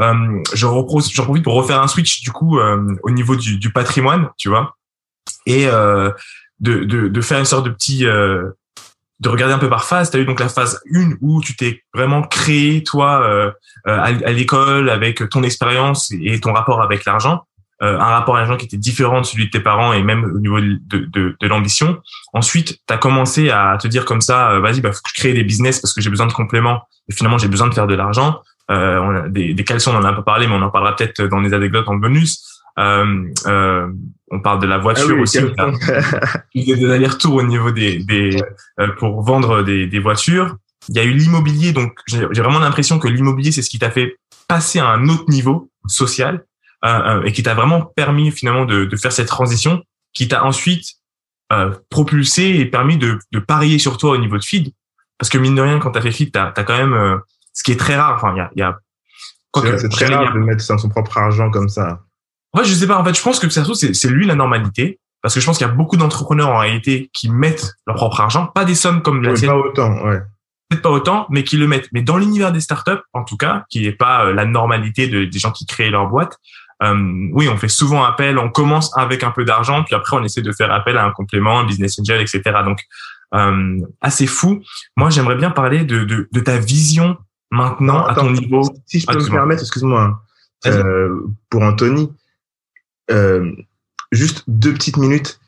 Euh, j'en profite pour refaire un switch du coup euh, au niveau du, patrimoine, tu vois, et euh, de, faire une sorte de petit euh, de regarder un peu par phase. Tu as eu donc la phase 1 où tu t'es vraiment créé toi à l'école avec ton expérience et ton rapport avec l'argent. Un rapport à l'argent qui était différent de celui de tes parents et même au niveau de, de, de l'ambition. Ensuite, tu as commencé à te dire comme ça, vas-y, bah, faut que je crée des business parce que j'ai besoin de compléments et finalement j'ai besoin de faire de l'argent. Euh, on a des, des caleçons, on en a un peu parlé, mais on en parlera peut-être dans les anecdotes en bonus. Euh, euh, on parle de la voiture ah aussi. Il y a des allers-retours au niveau des, des euh, pour vendre des, des, voitures. Il y a eu l'immobilier, donc j'ai vraiment l'impression que l'immobilier c'est ce qui t'a fait passer à un autre niveau social euh, euh, et qui t'a vraiment permis finalement de, de, faire cette transition, qui t'a ensuite propulsé et permis de, de, parier sur toi au niveau de feed. Parce que mine de rien, quand t'as fait feed, t'as as quand même ce qui est très rare. Enfin, il y a, y a c'est très rare de mettre son propre argent comme ça. Ouais, je sais pas. En fait, je pense que ça c'est lui la normalité. Parce que je pense qu'il y a beaucoup d'entrepreneurs en réalité qui mettent leur propre argent, pas des sommes comme la sienne. Pas autant, ouais. Peut-être pas autant, mais qui le mettent. Mais dans l'univers des startups, en tout cas, qui n'est pas euh, la normalité de, des gens qui créent leur boîte, euh, oui, on fait souvent appel, on commence avec un peu d'argent, puis après on essaie de faire appel à un complément, un business angel, etc. Donc, euh, assez fou. Moi, j'aimerais bien parler de, de, de ta vision maintenant à ton niveau. Si je peux me permettre, excuse-moi, euh, pour Anthony, euh, juste deux petites minutes.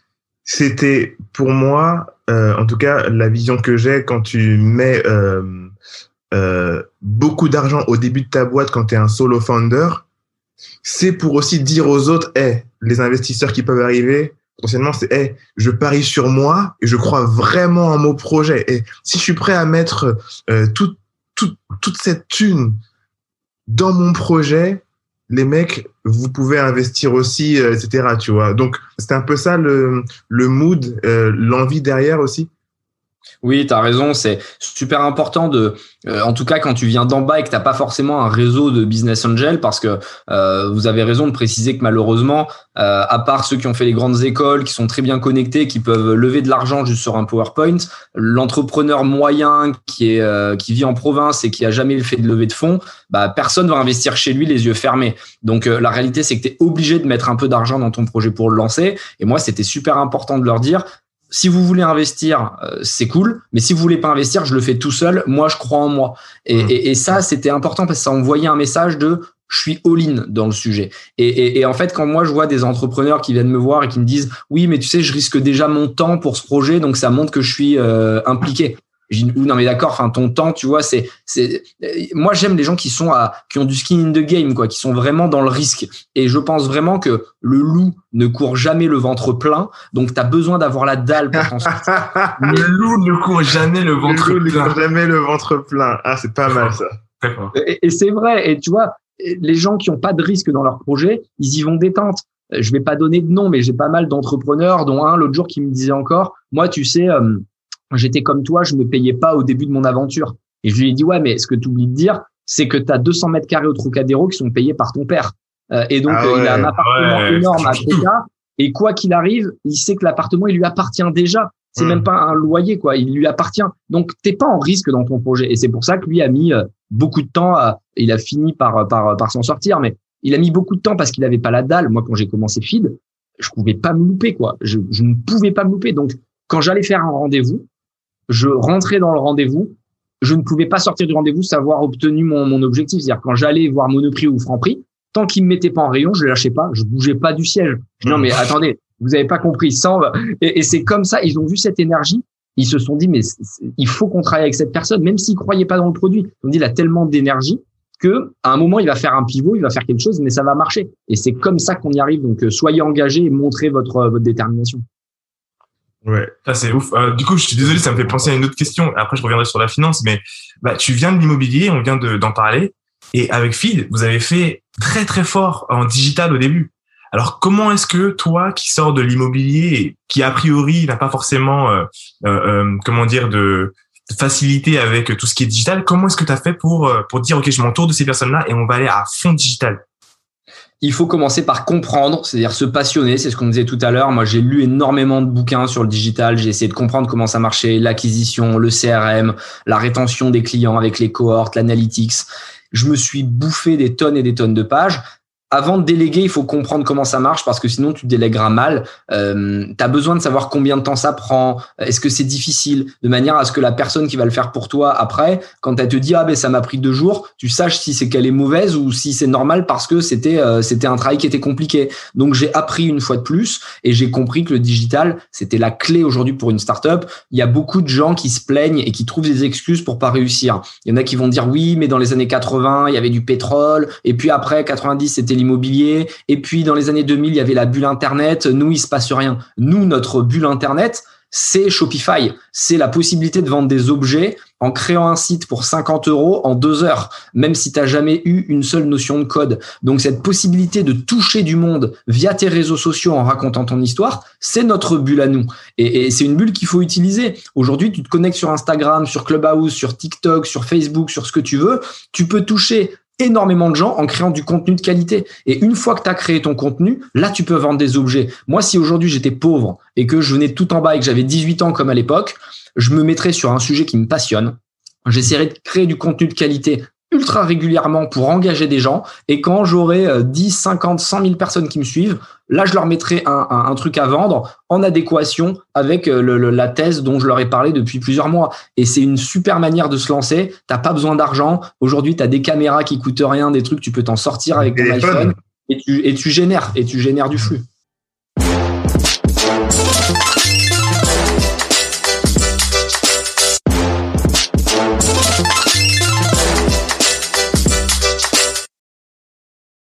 C'était pour moi, euh, en tout cas, la vision que j'ai quand tu mets euh, euh, beaucoup d'argent au début de ta boîte quand tu es un solo founder, c'est pour aussi dire aux autres, hey, les investisseurs qui peuvent arriver, potentiellement, c'est, hey, je parie sur moi et je crois vraiment en mon projet. Et si je suis prêt à mettre euh, tout, toute cette thune dans mon projet, les mecs, vous pouvez investir aussi, euh, etc. Tu vois. Donc, c'est un peu ça le, le mood, euh, l'envie derrière aussi. Oui, tu as raison, c'est super important de, euh, en tout cas quand tu viens d'en bas et que tu pas forcément un réseau de business angel, parce que euh, vous avez raison de préciser que malheureusement, euh, à part ceux qui ont fait les grandes écoles, qui sont très bien connectés, qui peuvent lever de l'argent juste sur un PowerPoint, l'entrepreneur moyen qui est qui vit en province et qui a jamais fait de levée de fonds, bah personne va investir chez lui les yeux fermés. Donc la réalité c'est que tu es obligé de mettre un peu d'argent dans ton projet pour le lancer. Et moi c'était super important de leur dire si vous voulez investir, euh, c'est cool, mais si vous voulez pas investir, je le fais tout seul. Moi, je crois en moi. Et, mmh. et, et ça, c'était important parce que ça envoyait un message de je suis all-in dans le sujet. Et, et, en fait, quand moi je vois des entrepreneurs qui viennent me voir et qui me disent oui, mais tu sais, je risque déjà mon temps pour ce projet, donc ça montre que je suis euh, impliqué non mais d'accord, enfin ton temps, tu vois, c'est c'est moi j'aime les gens qui sont à qui ont du skin in the game quoi, qui sont vraiment dans le risque et je pense vraiment que le loup ne court jamais le ventre plein, donc tu as besoin d'avoir la dalle pour t'en sortir. le loup ne court jamais le ventre le loup plein. Ne court jamais le ventre plein. Ah, c'est pas mal ça. Et, et c'est vrai et tu vois, les gens qui ont pas de risque dans leur projet, ils y vont détente. Je vais pas donner de nom mais j'ai pas mal d'entrepreneurs dont un l'autre jour qui me disait encore, moi tu sais euh, j'étais comme toi, je me payais pas au début de mon aventure. Et je lui ai dit, ouais, mais ce que tu oublies de dire, c'est que tu as 200 mètres carrés au Trocadéro qui sont payés par ton père. Euh, et donc, ah il a un appartement énorme à Troca. Et quoi qu'il arrive, il sait que l'appartement, il lui appartient déjà. C'est hmm. même pas un loyer, quoi. Il lui appartient. Donc, t'es pas en risque dans ton projet. Et c'est pour ça que lui a mis euh, beaucoup de temps. À, il a fini par par par s'en sortir, mais il a mis beaucoup de temps parce qu'il avait pas la dalle. Moi, quand j'ai commencé Feed, je pouvais pas me louper, quoi. Je, je ne pouvais pas me louper. Donc, quand j'allais faire un rendez-vous, je rentrais dans le rendez-vous, je ne pouvais pas sortir du rendez-vous sans avoir obtenu mon, mon objectif. C'est-à-dire quand j'allais voir Monoprix ou Franprix, tant qu'ils me mettaient pas en rayon, je lâchais pas, je bougeais pas du siège. non mais attendez, vous avez pas compris, sans et, et c'est comme ça. Ils ont vu cette énergie, ils se sont dit mais il faut qu'on travaille avec cette personne, même s'ils croyaient pas dans le produit. Ils ont dit il a tellement d'énergie que à un moment il va faire un pivot, il va faire quelque chose, mais ça va marcher. Et c'est comme ça qu'on y arrive. Donc euh, soyez engagés et montrez votre votre détermination. Ouais, ça c'est ouf. Euh, du coup, je suis désolé, ça me fait penser à une autre question. Après, je reviendrai sur la finance, mais bah, tu viens de l'immobilier, on vient d'en parler, et avec Feed, vous avez fait très très fort en digital au début. Alors, comment est-ce que toi, qui sors de l'immobilier, qui a priori n'a pas forcément, euh, euh, euh comment dire, de, facilité avec tout ce qui est digital, comment est-ce que tu as fait pour pour dire ok, je m'entoure de ces personnes-là et on va aller à fond digital? Il faut commencer par comprendre, c'est-à-dire se passionner, c'est ce qu'on disait tout à l'heure. Moi, j'ai lu énormément de bouquins sur le digital, j'ai essayé de comprendre comment ça marchait, l'acquisition, le CRM, la rétention des clients avec les cohortes, l'analytics. Je me suis bouffé des tonnes et des tonnes de pages avant de déléguer, il faut comprendre comment ça marche parce que sinon tu délègueras mal. Euh, tu as besoin de savoir combien de temps ça prend, est-ce que c'est difficile, de manière à ce que la personne qui va le faire pour toi après, quand elle te dit ah ben ça m'a pris deux jours, tu saches si c'est qu'elle est mauvaise ou si c'est normal parce que c'était euh, c'était un travail qui était compliqué. Donc j'ai appris une fois de plus et j'ai compris que le digital c'était la clé aujourd'hui pour une startup. Il y a beaucoup de gens qui se plaignent et qui trouvent des excuses pour pas réussir. Il y en a qui vont dire oui mais dans les années 80 il y avait du pétrole et puis après 90 c'était l'immobilier. Et puis dans les années 2000, il y avait la bulle Internet. Nous, il se passe rien. Nous, notre bulle Internet, c'est Shopify. C'est la possibilité de vendre des objets en créant un site pour 50 euros en deux heures, même si tu n'as jamais eu une seule notion de code. Donc cette possibilité de toucher du monde via tes réseaux sociaux en racontant ton histoire, c'est notre bulle à nous. Et, et c'est une bulle qu'il faut utiliser. Aujourd'hui, tu te connectes sur Instagram, sur Clubhouse, sur TikTok, sur Facebook, sur ce que tu veux. Tu peux toucher énormément de gens en créant du contenu de qualité. Et une fois que tu as créé ton contenu, là, tu peux vendre des objets. Moi, si aujourd'hui j'étais pauvre et que je venais tout en bas et que j'avais 18 ans comme à l'époque, je me mettrais sur un sujet qui me passionne. J'essaierai de créer du contenu de qualité ultra régulièrement pour engager des gens. Et quand j'aurai 10, 50, 100 000 personnes qui me suivent, là, je leur mettrai un, un, truc à vendre en adéquation avec euh, le, la thèse dont je leur ai parlé depuis plusieurs mois. Et c'est une super manière de se lancer. T'as pas besoin d'argent. Aujourd'hui, tu as des caméras qui coûtent rien, des trucs, tu peux t'en sortir avec ton iPhone et tu, et tu génères, et tu génères du flux.